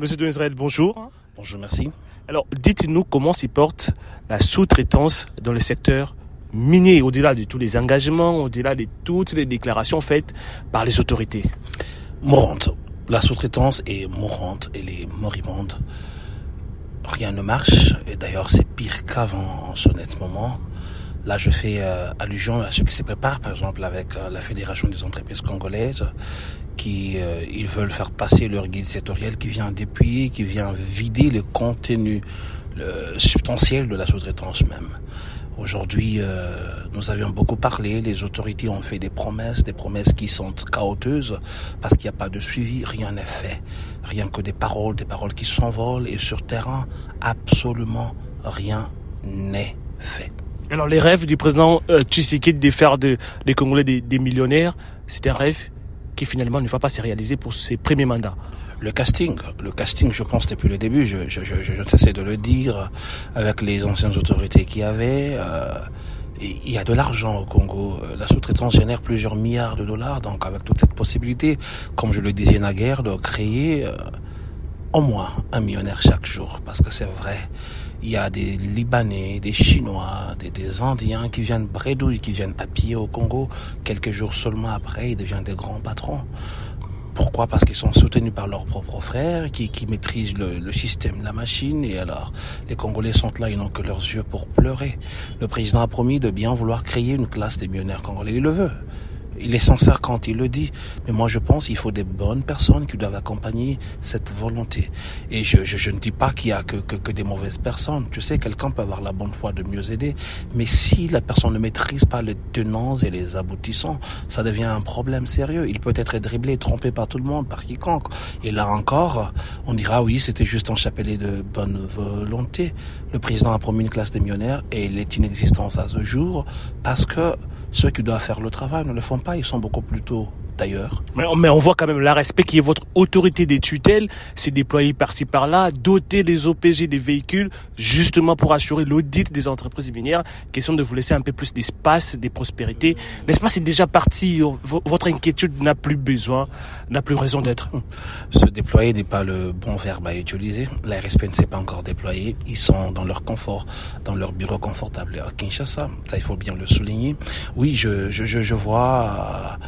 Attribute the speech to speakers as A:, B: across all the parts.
A: Monsieur de Israël, bonjour.
B: Bonjour, merci.
A: Alors, dites-nous comment s'y porte la sous-traitance dans le secteur minier, au-delà de tous les engagements, au-delà de toutes les déclarations faites par les autorités.
B: Mourante. La sous-traitance est mourante, elle est moribonde. Rien ne marche, et d'ailleurs c'est pire qu'avant en ce net moment. Là, je fais euh, allusion à ce qui se prépare, par exemple, avec euh, la Fédération des entreprises congolaises, qui euh, ils veulent faire passer leur guide sectoriel qui vient dépouiller, qui vient vider le contenu le substantiel de la sous-traitance même. Aujourd'hui, nous avions beaucoup parlé, les autorités ont fait des promesses, des promesses qui sont chaoteuses parce qu'il n'y a pas de suivi, rien n'est fait. Rien que des paroles, des paroles qui s'envolent et sur terrain, absolument rien n'est fait.
A: Alors les rêves du président euh, de faire de, des Congolais des, millionnaires, c'est un rêve qui finalement ne va pas se réaliser pour ses premiers mandats.
B: Le casting, le casting, je pense depuis le début, je, ne cessais de le dire avec les anciennes autorités qui avaient. Euh, il y a de l'argent au Congo. La sous-traitance génère plusieurs milliards de dollars. Donc avec toute cette possibilité, comme je le disais naguère, de créer euh, au moins un millionnaire chaque jour. Parce que c'est vrai, il y a des Libanais, des Chinois, des, des Indiens qui viennent bredouille, qui viennent pied au Congo. Quelques jours seulement après, ils deviennent des grands patrons. Pourquoi? Parce qu'ils sont soutenus par leurs propres frères, qui, qui maîtrisent le, le, système, la machine. Et alors, les Congolais sont là, ils n'ont que leurs yeux pour pleurer. Le président a promis de bien vouloir créer une classe des millionnaires congolais. Il le veut. Il est sincère quand il le dit, mais moi je pense qu'il faut des bonnes personnes qui doivent accompagner cette volonté. Et je, je, je ne dis pas qu'il y a que, que, que, des mauvaises personnes. Tu sais, quelqu'un peut avoir la bonne foi de mieux aider, mais si la personne ne maîtrise pas les tenants et les aboutissants, ça devient un problème sérieux. Il peut être dribblé, trompé par tout le monde, par quiconque. Et là encore, on dira oui, c'était juste un chapelet de bonne volonté. Le président a promis une classe des millionnaires et il est inexistant à ce jour parce que ceux qui doivent faire le travail ne le font pas, ils sont beaucoup plus tôt d'ailleurs.
A: Mais, mais, on voit quand même la respect qui est votre autorité des tutelles, c'est déployé par-ci par-là, doter les OPG des véhicules, justement pour assurer l'audit des entreprises minières, question de vous laisser un peu plus d'espace, des prospérités. L'espace est déjà parti, votre inquiétude n'a plus besoin, n'a plus raison d'être.
B: Se déployer n'est pas le bon verbe à utiliser. La RSP ne s'est pas encore déployée. Ils sont dans leur confort, dans leur bureau confortable à Kinshasa. Ça, il faut bien le souligner. Oui, je, je, je, je vois euh,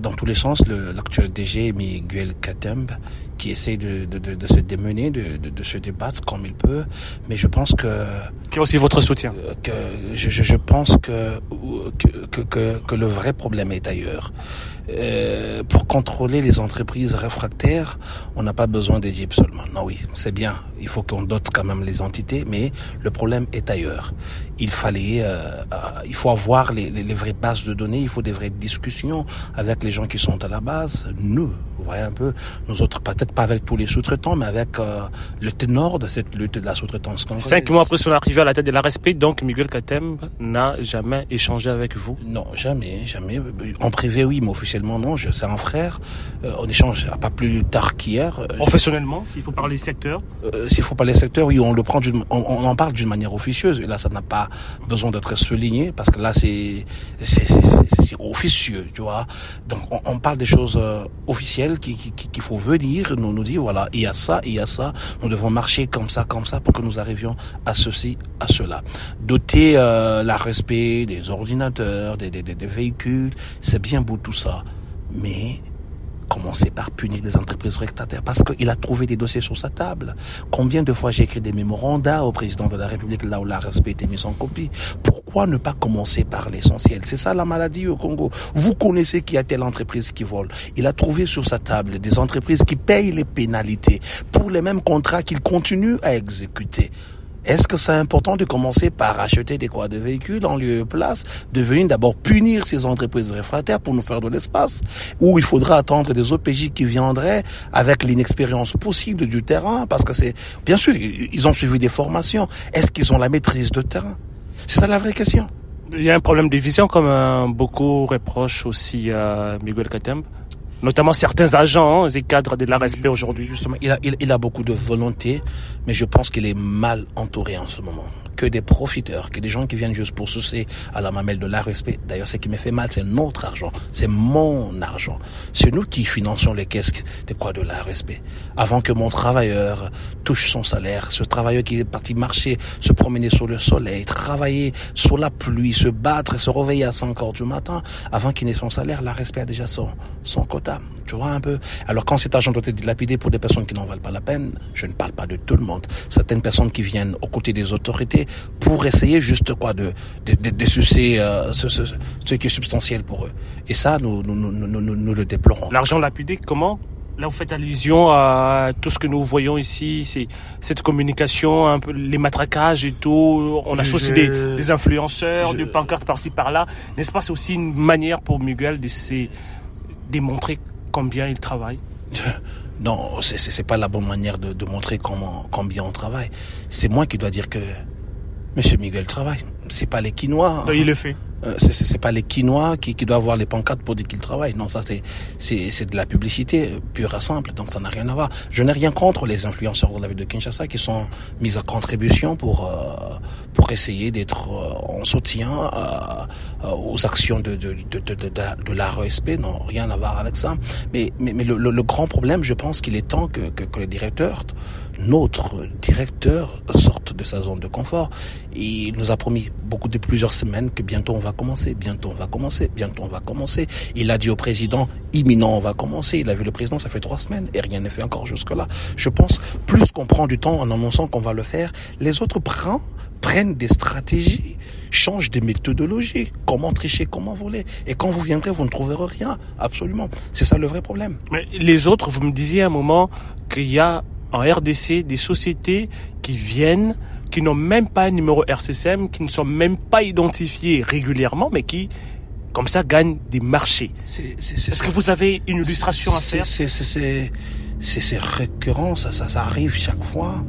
B: dans tous les sens l'actuel DG Miguel Katemb qui essaie de, de, de, de se démener, de, de, se débattre comme il peut, mais je pense que
A: qui a aussi votre soutien.
B: Que je, je, pense que que, que que le vrai problème est ailleurs. Euh, pour contrôler les entreprises réfractaires, on n'a pas besoin jeeps seulement. Non, oui, c'est bien. Il faut qu'on dote quand même les entités, mais le problème est ailleurs. Il fallait, euh, euh, il faut avoir les, les, les, vraies bases de données. Il faut des vraies discussions avec les gens qui sont à la base. Nous, vous voyez un peu, nous autres, peut-être pas avec tous les sous-traitants, mais avec euh, le ténor de cette lutte de la sous-traitance congolaise.
A: Cinq mois après son arrivée à la tête de la respect, donc Miguel Katem n'a jamais échangé avec vous.
B: Non, jamais, jamais. En privé, oui, mais officiellement non, je, c'est un frère. Euh, on échange pas plus tard qu'hier. Euh,
A: Professionnellement, s'il faut parler secteur
B: euh, S'il faut parler secteur, oui, on le prend on, on, en parle d'une manière officieuse. Et là, ça n'a pas besoin d'être souligné parce que là, c'est, c'est, c'est, officieux, tu vois. Donc, on, on parle des choses euh, officielles qu'il qui, qui, faut venir nous, nous dire, voilà, il y a ça, il y a ça. Nous devons marcher comme ça, comme ça pour que nous arrivions à ceci, à cela. Doter euh, la respect des ordinateurs, des, des, des véhicules, c'est bien beau tout ça mais commencer par punir les entreprises rectataires parce qu'il a trouvé des dossiers sur sa table. Combien de fois j'ai écrit des mémorandas au président de la République là où la respect était mis en copie? Pourquoi ne pas commencer par l'essentiel? C'est ça la maladie au Congo. Vous connaissez qui a telle entreprise qui vole. Il a trouvé sur sa table des entreprises qui payent les pénalités pour les mêmes contrats qu'il continue à exécuter. Est-ce que c'est important de commencer par acheter des quoi de véhicules en lieu et place, de venir d'abord punir ces entreprises réfractaires pour nous faire de l'espace, ou il faudra attendre des OPJ qui viendraient avec l'inexpérience possible du terrain, parce que c'est, bien sûr, ils ont suivi des formations. Est-ce qu'ils ont la maîtrise de terrain? C'est ça la vraie question.
A: Il y a un problème de vision, comme euh, beaucoup reprochent aussi à Miguel Katemb notamment certains agents et cadres de la aujourd'hui.
B: Justement, il a, il, il a beaucoup de volonté, mais je pense qu'il est mal entouré en ce moment. Que des profiteurs, que des gens qui viennent juste pour soucier à la mamelle de l'ARSP. D'ailleurs, ce qui me fait mal, c'est notre argent, c'est mon argent. C'est nous qui finançons les caisses de quoi de l'ARSP. Avant que mon travailleur touche son salaire, ce travailleur qui est parti marcher, se promener sur le soleil, travailler sous la pluie, se battre, se réveiller à 5 heures du matin, avant qu'il n'ait son salaire, l'ARSP a déjà son, son quota. Tu vois un peu? Alors quand cet argent doit être dilapidé pour des personnes qui n'en valent pas la peine, je ne parle pas de tout le monde. Certaines personnes qui viennent aux côtés des autorités pour essayer juste quoi de de, de, de sucer euh, ce, ce, ce, qui est substantiel pour eux. Et ça, nous nous, nous, nous, nous, le déplorons.
A: L'argent lapidé, comment? Là, vous faites allusion à tout ce que nous voyons ici, c'est cette communication, un peu les matraquages et tout. On associe des, des influenceurs,
B: je-
A: des pancartes par-ci par-là. N'est-ce pas C'est aussi une manière pour Miguel de se démontrer combien il travaille?
B: Non, c'est c'est c'est pas la bonne manière de, de montrer comment combien on travaille. C'est moi qui dois dire que Monsieur Miguel travaille. C'est pas les quinois.
A: Donc, il le fait.
B: Euh, c'est- pas les quinois qui, qui doivent avoir les pancartes pour dire qu'ils travaillent. Non, ça c'est c'est c'est de la publicité pure et simple. Donc ça n'a rien à voir. Je n'ai rien contre les influenceurs de la ville de Kinshasa qui sont mis à contribution pour euh, pour essayer d'être euh, en soutien euh, euh, aux actions de de de de, de, la RESP. Non, rien à voir avec ça. Mais mais, mais le, le, grand problème, je pense qu'il est temps que que, que le directeur notre directeur sorte de sa zone de confort. Il nous a promis beaucoup de plusieurs semaines que bientôt on va commencer, bientôt on va commencer, bientôt on va commencer. Il a dit au président, imminent on va commencer. Il a vu le président, ça fait trois semaines et rien n'est fait encore jusque-là. Je pense, plus qu'on prend du temps en annonçant qu'on va le faire, les autres prennent des stratégies, changent des méthodologies. Comment tricher, comment voler. Et quand vous viendrez, vous ne trouverez rien. Absolument. C'est ça le vrai problème.
A: Mais les autres, vous me disiez à un moment qu'il y a en RDC des sociétés qui viennent, qui n'ont même pas un numéro RCCM, qui ne sont même pas identifiées régulièrement, mais qui, comme ça, gagnent des marchés. Est-ce que vous avez une illustration à faire?
B: c'est récurrent, ça, ça, ça arrive chaque fois.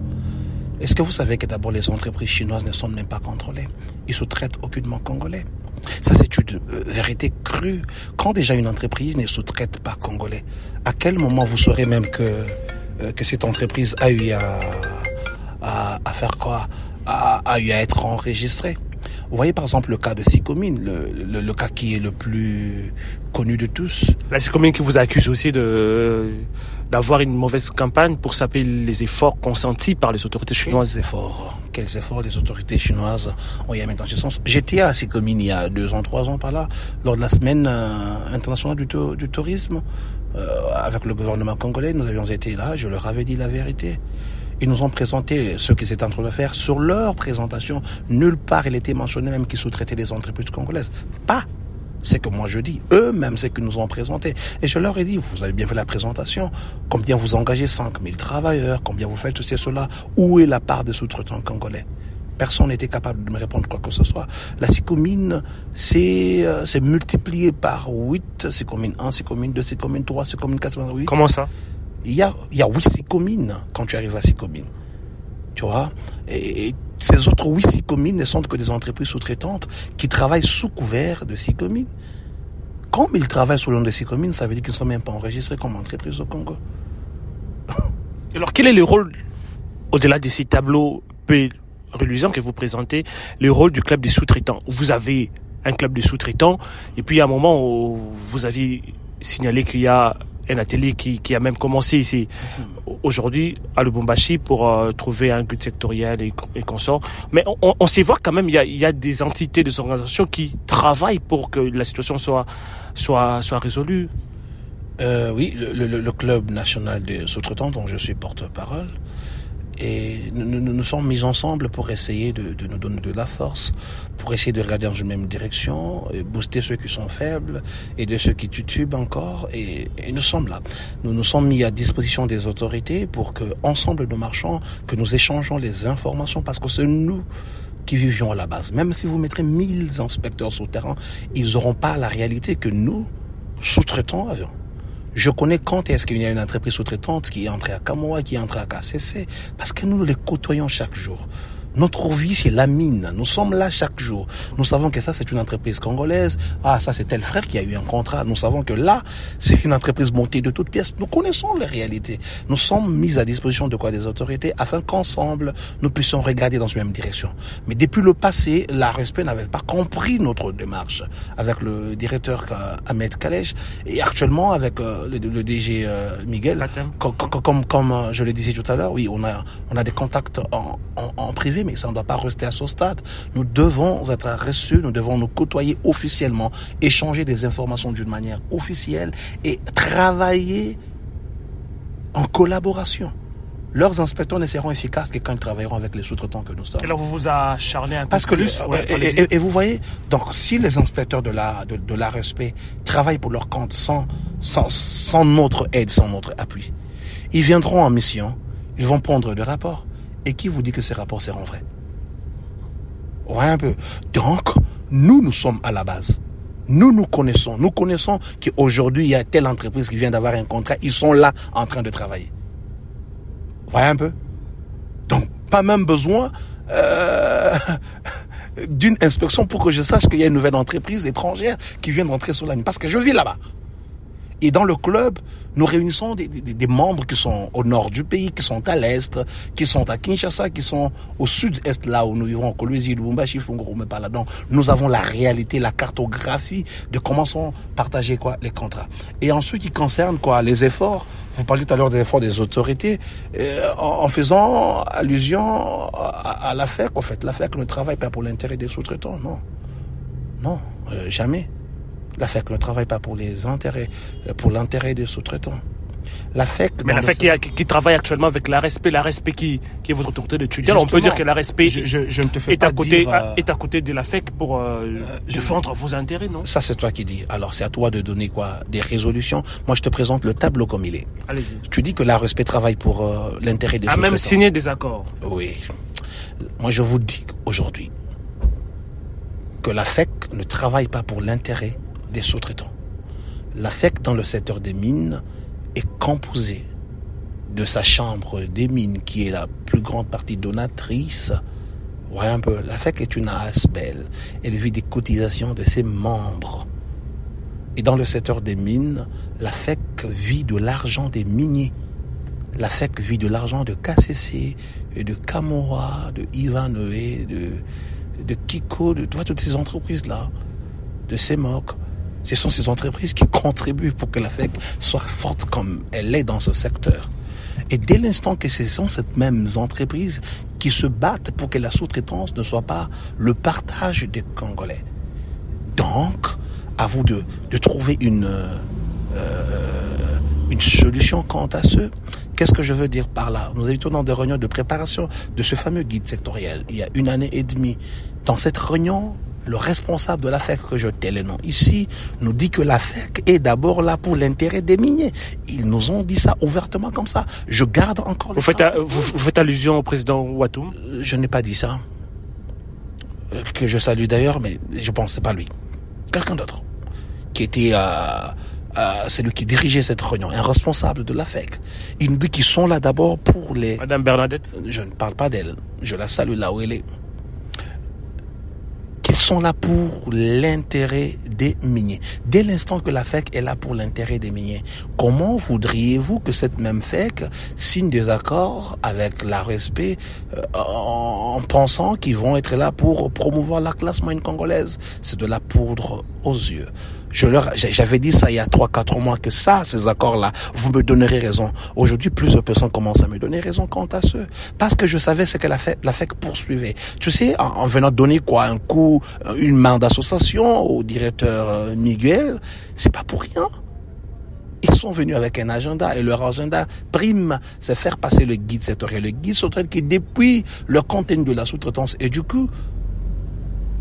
B: Est-ce que vous savez que d'abord les entreprises chinoises ne sont même pas contrôlées? Ils sous-traitent aucunement congolais. Ça, c'est une euh, vérité crue. Quand déjà une entreprise ne sous-traite pas congolais, à quel moment vous saurez même que, euh, que cette entreprise a eu à, à, à faire quoi? A, a eu à être enregistrée? Vous voyez par exemple le cas de Sicomine, le, le, le cas qui est le plus connu de tous.
A: Là, c'est combien qui vous accuse aussi de d'avoir une mauvaise campagne pour saper les efforts consentis par les autorités chinoises.
B: Quels efforts, quels efforts les autorités chinoises ont eu à mettre dans ce sens? J'étais à Sicomine il y a deux ans, trois ans par là, lors de la semaine euh, internationale du, du tourisme, euh, avec le gouvernement congolais. Nous avions été là, je leur avais dit la vérité. Ils nous ont présenté ce qu'ils étaient en train de faire. Sur leur présentation, nulle part il était mentionné même qu'ils sous-traitaient les entreprises congolaises. Pas c'est que moi je dis, eux-mêmes, c'est que nous ont présenté. Et je leur ai dit, vous avez bien fait la présentation, combien vous engagez 5000 travailleurs, combien vous faites ceci et cela, où est la part des sous-traitants congolais? Personne n'était capable de me répondre quoi que ce soit. La Sicomine, c'est euh, multiplié par 8, Sicomine 1, Sicomine 2, Sicomine 3, Sicomine 4, Sicomine 8.
A: Comment ça?
B: Il y a, il y a 8 Sicomines quand tu arrives à Sicomine. Tu vois? Et, ces autres 8 Sicomines ne sont que des entreprises sous-traitantes qui travaillent sous couvert de Sicomine. Comme ils travaillent sous le nom de Sicomine, ça veut dire qu'ils ne sont même pas enregistrés comme entreprise au Congo.
A: Alors, quel est le rôle, au-delà de ces tableaux peu reluisants que vous présentez, le rôle du club des sous-traitants? Vous avez un club de sous-traitants, et puis à un moment où vous avez signalé qu'il y a un atelier qui, qui a même commencé ici aujourd'hui à Lubumbashi pour euh, trouver un but sectoriel et, et consorts. Mais on, on, on sait voir quand même il y a, y a des entités, des organisations qui travaillent pour que la situation soit soit soit résolue.
B: Euh, oui, le, le, le club national des sous-traitants dont je suis porte-parole. Et nous, nous nous sommes mis ensemble pour essayer de, de, nous donner de la force, pour essayer de regarder dans une même direction, booster ceux qui sont faibles et de ceux qui titubent encore. Et, nous sommes là. Nous nous sommes mis à disposition des autorités pour que, ensemble, nous marchons, que nous échangeons les informations, parce que c'est nous qui vivions à la base. Même si vous mettrez 1000 inspecteurs sur le terrain, ils n'auront pas la réalité que nous, sous-traitants, avions. Je connais quand est-ce qu'il y a une entreprise sous-traitante qui est entrée à Kamoa, qui est entrée à KCC, parce que nous les côtoyons chaque jour. Notre vie, c'est la mine. Nous sommes là chaque jour. Nous savons que ça, c'est une entreprise congolaise. Ah, ça, c'est tel frère qui a eu un contrat. Nous savons que là, c'est une entreprise montée de toutes pièces. Nous connaissons les réalités. Nous sommes mis à disposition de quoi des autorités afin qu'ensemble, nous puissions regarder dans une même direction. Mais depuis le passé, la respect n'avait pas compris notre démarche avec le directeur euh, Ahmed Kalej et actuellement avec euh, le, DG euh, Miguel. Comme, comme, comme, je le disais tout à l'heure, oui, on a, on a des contacts en, en, en privé, mais ça ne doit pas rester à ce stade. Nous devons être reçus, nous devons nous côtoyer officiellement, échanger des informations d'une manière officielle et travailler en collaboration. Leurs inspecteurs ne seront efficaces que quand ils travailleront avec les sous-traitants que nous sommes.
A: Et là, vous vous acharnez un peu
B: Parce que plus. et, vous voyez, donc si les inspecteurs de la de, de l'ARSP travaillent pour leur compte sans, sans sans notre aide, sans notre appui, ils viendront en mission, ils vont prendre des rapports. Et qui vous dit que ces rapports seront vrais? Ouais, un peu. Donc, nous, nous sommes à la base. Nous, nous connaissons. Nous connaissons qu'aujourd'hui, il y a telle entreprise qui vient d'avoir un contrat. Ils sont là en train de travailler. Voyez un peu? Donc, pas même besoin euh, d'une inspection pour que je sache qu'il y a une nouvelle entreprise étrangère qui vient d'entrer sur la mine. Parce que je vis là-bas. Et dans le club, nous réunissons des, membres qui sont au nord du pays, qui sont à l'est, qui sont à Kinshasa, qui sont au sud-est, là où nous vivons, Kolwezi, Lubumbashi, Funguru, mais pas là-dedans. Nous avons la réalité, la cartographie de comment sont partagés quoi les contrats. Et en ce qui concerne quoi les efforts, vous parliez tout à l'heure des efforts des autorités, euh, en, faisant allusion à, à la FEC, en fait, la FEC ne travaille pas pour l'intérêt des sous-traitants, non, non, euh, jamais. La FEC ne travaille pas pour les intérêts, euh, pour l'intérêt des sous-traitants.
A: La FEC, mais la FEC qui, qui, travaille actuellement avec la respect, la respect qui, qui est votre autorité d'étudiant. On peut dire que la respect je, je, je ne te fais est, à côté, dire, euh, est à côté de la FEC pour euh, euh défendre vos intérêts, non?
B: Ça, c'est toi qui dis. Alors, c'est à toi de donner quoi Des résolutions. Moi, je te présente le tableau comme il est.
A: Allez-y.
B: Tu dis que la respect travaille pour euh, l'intérêt des
A: sous-traitants. A même signé des accords.
B: Oui. Moi, je vous dis aujourd'hui que la FEC ne travaille pas pour l'intérêt des sous-traitants. La FEC dans le secteur des mines est composée de sa chambre des mines qui est la plus grande partie donatrice. Voyez un peu, la FEC est une ASBL. Elle vit des cotisations de ses membres. Et dans le secteur des mines, la FEC vit de l'argent des miniers. La FEC vit de l'argent de KCC, de Camora, de Ivanhoe, de, de Kiko, de toutes ces entreprises-là, de CEMOC. Ce sont ces entreprises qui contribuent pour que la FEC soit forte comme elle est dans ce secteur. Et dès l'instant que ce sont ces mêmes entreprises qui se battent pour que la sous-traitance ne soit pas le partage des Congolais. Donc, à vous de, de trouver une, euh, une solution quant à ce. Qu'est-ce que je veux dire par là? Nous étions dans des réunions de préparation de ce fameux guide sectoriel il y a une année et demie. Dans cette réunion, le responsable de la FEC, que je tais le nom ici, nous dit que la FEC est d'abord là pour l'intérêt des miniers. Ils nous ont dit ça ouvertement comme ça. Je garde encore
A: vous faites, vous, faites allusion au président Ouattoum
B: Je n'ai pas dit ça. Euh, que je salue d'ailleurs, mais je pense que c'est pas lui. Quelqu'un d'autre. Qui était... Euh, euh, celui qui dirigeait cette réunion, un responsable de la FEC. Il nous dit qu'ils sont là d'abord pour les...
A: Madame Bernadette?
B: Je ne parle pas d'elle. Je la salue là où elle est sont là pour l'intérêt des miniers. Dès l'instant que la FEC est là pour l'intérêt des miniers, comment voudriez-vous que cette même FEC signe des accords avec la RSP euh, en pensant qu'ils vont être là pour promouvoir la classe moyenne congolaise? C'est de la poudre aux yeux. Je leur, j'avais dit ça il y a trois, quatre mois que ça, ces accords-là, vous me donnerez raison. Aujourd'hui, plusieurs personnes commencent à me donner raison quant à ce. Parce que je savais ce que la FEC, la FEC poursuivait. Tu sais, en, venant donner quoi, un coup, une main d'association au directeur euh, Miguel, c'est pas pour rien. Ils sont venus avec un agenda et leur agenda prime, c'est faire passer le guide sectoriel. Le guide sectoriel qui, depuis le contenu de la sous-traitance et du coup,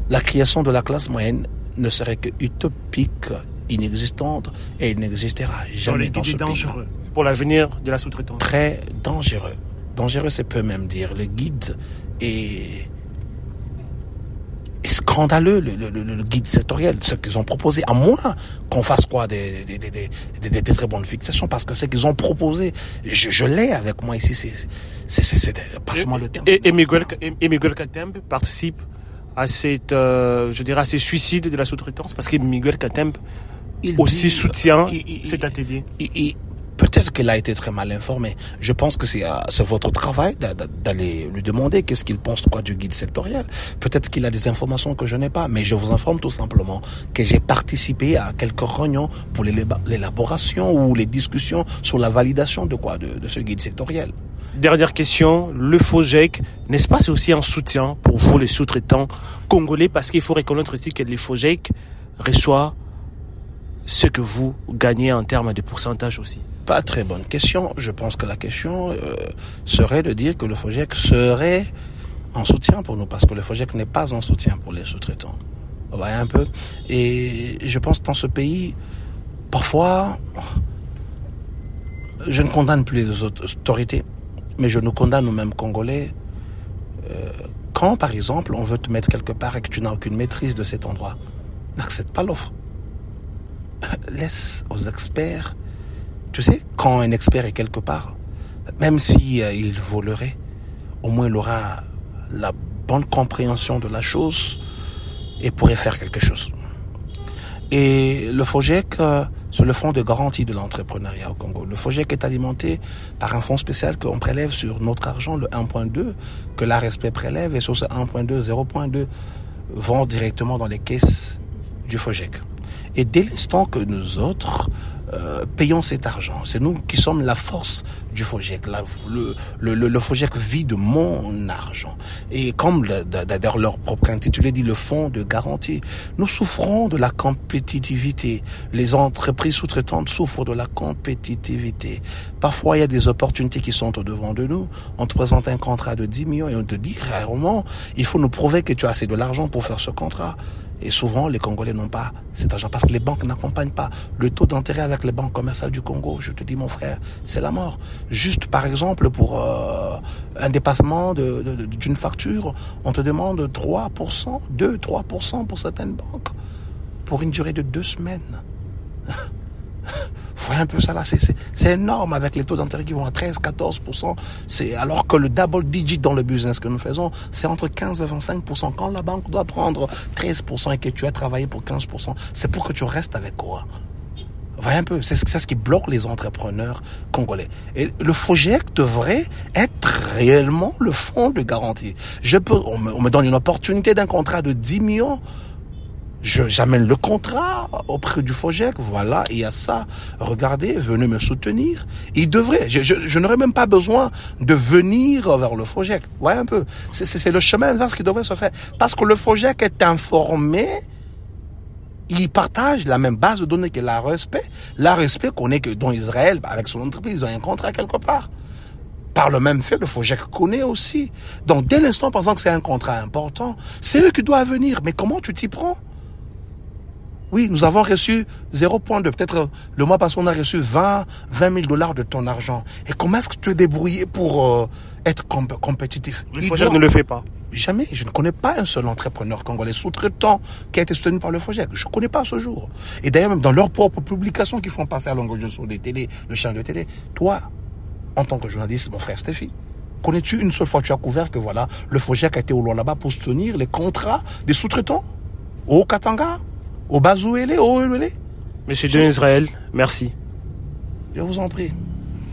B: la création de la classe moyenne ne serait que utopique, inexistante, et il n'existera jamais dans ce
A: dangereux pour l'avenir de la sous-traitance.
B: Très dangereux. Dangereux, c'est peu même dire. Le guide est, est scandaleux le, le, le, guide sectoriel, ce qu'ils ont proposé, à moins qu'on fasse quoi des, des, des, des, des très bonnes fixations, parce que ce qu'ils ont proposé, je, je l'ai avec moi ici, c'est c'est c'est passe-moi le terme.
A: Et, et Miguel et Miguel Katembe participe à cette euh, je dirais à ces suicides de la sous-traitance parce que Miguel Katembe aussi soutient cet atelier.
B: Peut-être qu'il a été très mal informé. Je pense que c'est euh, votre travail d'aller lui demander qu'est-ce qu'il pense quoi du guide sectoriel. Peut-être qu'il a des informations que je n'ai pas, mais je vous informe tout simplement que j'ai participé à quelques réunions pour l'élaboration ou les discussions sur la validation de quoi de, ce guide sectoriel.
A: Dernière question, le FOGEC, n'est-ce pas c'est aussi un soutien pour vous les sous-traitants congolais parce qu'il faut reconnaître ici que les FOGEC reçoit ce que vous gagnez en termes de pourcentage aussi?
B: Pas très bonne question. Je pense que la question euh, serait de dire que le FOGEC serait en soutien pour nous, parce que le FOGEC n'est pas en soutien pour les sous-traitants. Vous voyez un peu? Et je pense que dans ce pays, parfois, je ne condamne plus les autorités, mais je nous condamne nous-mêmes Congolais. Euh, quand, par exemple, on veut te mettre quelque part et que tu n'as aucune maîtrise de cet endroit, n'accepte pas l'offre. Laisse aux experts tu sais, quand un expert est quelque part, même si euh, il volerait, au moins il aura la bonne compréhension de la chose et pourrait faire quelque chose. Et le FOGEC, euh, c'est le fonds de garantie de l'entrepreneuriat au Congo. Le FOGEC est alimenté par un fonds spécial qu'on prélève sur notre argent, le 1.2, que la respect prélève, et sur ce 1.2, 0.2 vont directement dans les caisses du FOGEC. Et dès l'instant que nous autres, euh, payons cet argent. C'est nous qui sommes la force du FOGEC. le, le, FOGEC vit de mon argent. Et comme d'ailleurs leur propre intitulé dit le fonds de garantie, nous souffrons de la compétitivité. Les entreprises sous-traitantes souffrent de la compétitivité. Parfois, il y a des opportunités qui sont au devant de nous. On te présente un contrat de 10 millions et on te dit rarement, il faut nous prouver que tu as assez de l'argent pour faire ce contrat. Et souvent, les Congolais n'ont pas cet argent parce que les banques n'accompagnent pas. Le taux d'intérêt avec les banques commerciales du Congo, je te dis mon frère, c'est la mort. Juste par exemple, pour euh, un dépassement d'une facture, on te demande 3%, 2-3% pour certaines banques, pour une durée de deux semaines. Voyez un peu ça là, c'est énorme avec les taux d'intérêt qui vont à 13, 14%. C'est alors que le double digit dans le business que nous faisons, c'est entre 15 et 25%. Quand la banque doit prendre 13% et que tu as travaillé pour 15%, c'est pour que tu restes avec quoi? Voyez un peu, c'est ce qui bloque les entrepreneurs congolais. Et le FOGEC devrait être réellement le fonds de garantie. Je peux, on me, on me donne une opportunité d'un contrat de 10 millions j'amène le contrat auprès du FOGEC, voilà, il y a ça, regardez, venez me soutenir. Il devrait, je, je, n'aurais même pas besoin de venir vers le FOGEC, voyez un peu, c'est le chemin inverse qui devrait se faire. Parce que le FOGEC est informé, il partage la même base de données que la respect. La respect connaît que dans Israël, avec son entreprise, ils ont un contrat quelque part. Par le même fait, le FOGEC connaît aussi. Donc, dès l'instant, exemple, que c'est un contrat important, c'est eux qui doivent venir. Mais comment tu t'y prends? Oui, nous avons reçu 0.2. Peut-être le mois passé, on a reçu 20, 20 000 dollars de ton argent. Et comment est-ce que tu es débrouillé pour euh, être compétitif?
A: Le FOGEC ne le fait pas.
B: Jamais. Je ne connais pas un seul entrepreneur congolais sous-traitant qui a été soutenu par le FOGEC. Je ne connais pas ce jour. Et d'ailleurs, même dans leurs propres publications qui font passer à longueur sur des télé, le champ de télé, toi, en tant que journaliste, mon frère Stéphie, connais-tu une seule fois tu as couvert que voilà, le FOGEC a été au loin là-bas pour soutenir les contrats des sous-traitants au Katanga? Au Bazouélé, au
A: Monsieur John Israël, merci.
B: Je vous en prie.